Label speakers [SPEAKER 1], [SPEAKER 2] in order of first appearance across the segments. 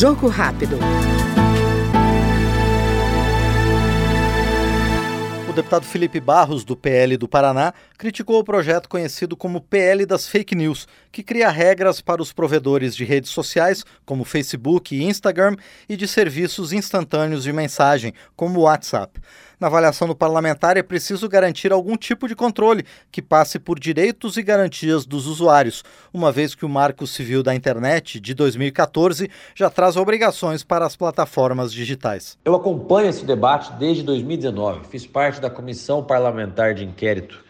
[SPEAKER 1] Jogo rápido.
[SPEAKER 2] O deputado Felipe Barros, do PL do Paraná, criticou o projeto conhecido como PL das Fake News, que cria regras para os provedores de redes sociais, como Facebook e Instagram, e de serviços instantâneos de mensagem, como WhatsApp. Na avaliação do parlamentar, é preciso garantir algum tipo de controle que passe por direitos e garantias dos usuários, uma vez que o Marco Civil da Internet, de 2014, já traz obrigações para as plataformas digitais.
[SPEAKER 3] Eu acompanho esse debate desde 2019. Fiz parte da comissão parlamentar de inquérito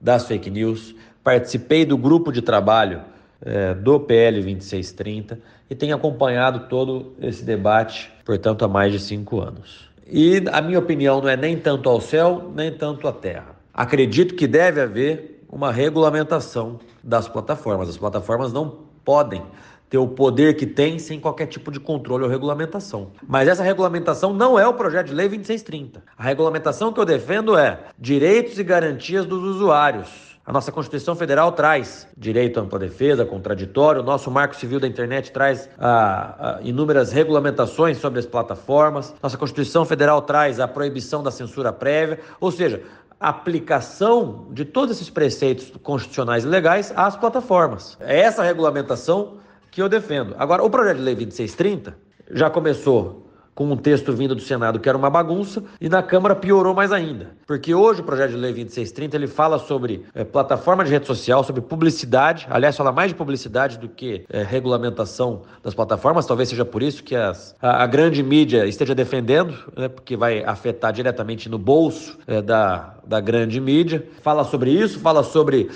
[SPEAKER 3] das fake news, participei do grupo de trabalho é, do PL 2630 e tenho acompanhado todo esse debate, portanto, há mais de cinco anos. E a minha opinião não é nem tanto ao céu, nem tanto à terra. Acredito que deve haver uma regulamentação das plataformas. As plataformas não podem ter o poder que tem sem qualquer tipo de controle ou regulamentação. Mas essa regulamentação não é o projeto de lei 2630. A regulamentação que eu defendo é direitos e garantias dos usuários a nossa Constituição Federal traz direito à ampla defesa, contraditório. O nosso Marco Civil da Internet traz ah, ah, inúmeras regulamentações sobre as plataformas. Nossa Constituição Federal traz a proibição da censura prévia. Ou seja, a aplicação de todos esses preceitos constitucionais e legais às plataformas. É essa regulamentação que eu defendo. Agora, o projeto de lei 2630 já começou com um texto vindo do Senado que era uma bagunça, e na Câmara piorou mais ainda. Porque hoje o projeto de lei 2630 ele fala sobre é, plataforma de rede social, sobre publicidade, aliás, fala mais de publicidade do que é, regulamentação das plataformas, talvez seja por isso que as, a, a, grande mídia esteja defendendo, né, porque vai afetar diretamente no bolso é, da, da grande mídia. Fala sobre isso, fala sobre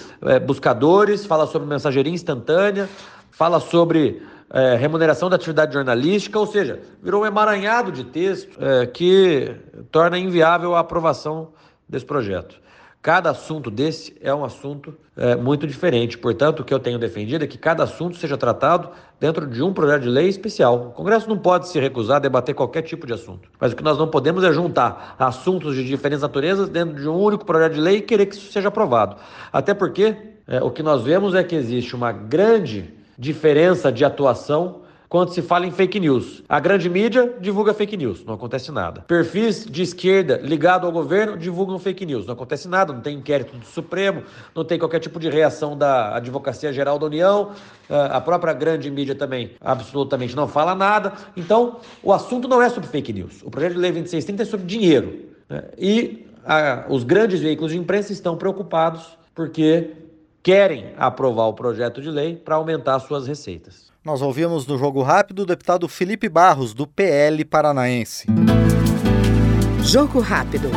[SPEAKER 3] buscadores, fala sobre mensageria instantânea, fala sobre é, remuneração da atividade jornalística, ou seja, virou um emaranhado de texto é, que torna inviável a aprovação desse projeto. Cada assunto desse é um assunto é, muito diferente. Portanto, o que eu tenho defendido é que cada assunto seja tratado dentro de um projeto de lei especial. O Congresso não pode se recusar a debater qualquer tipo de assunto. Mas o que nós não podemos é juntar assuntos de diferentes naturezas dentro de um único projeto de lei e querer que isso seja aprovado. Até porque é, o que nós vemos é que existe uma grande diferença de atuação quando se fala em fake news. A grande mídia divulga fake news, não acontece nada. Perfis de esquerda ligado ao governo divulgam fake news, não acontece nada, não tem inquérito do Supremo, não tem qualquer tipo de reação da Advocacia Geral da União, ah, a própria grande mídia também absolutamente não fala nada. Então, o assunto não é sobre fake news. O projeto de lei 2630 é sobre dinheiro. Né? E a, os grandes veículos de imprensa estão preocupados porque querem aprovar o projeto de lei para aumentar suas receitas.
[SPEAKER 2] Nós ouvimos no Jogo Rápido o deputado Felipe Barros, do PL paranaense.
[SPEAKER 1] Jogo Rápido.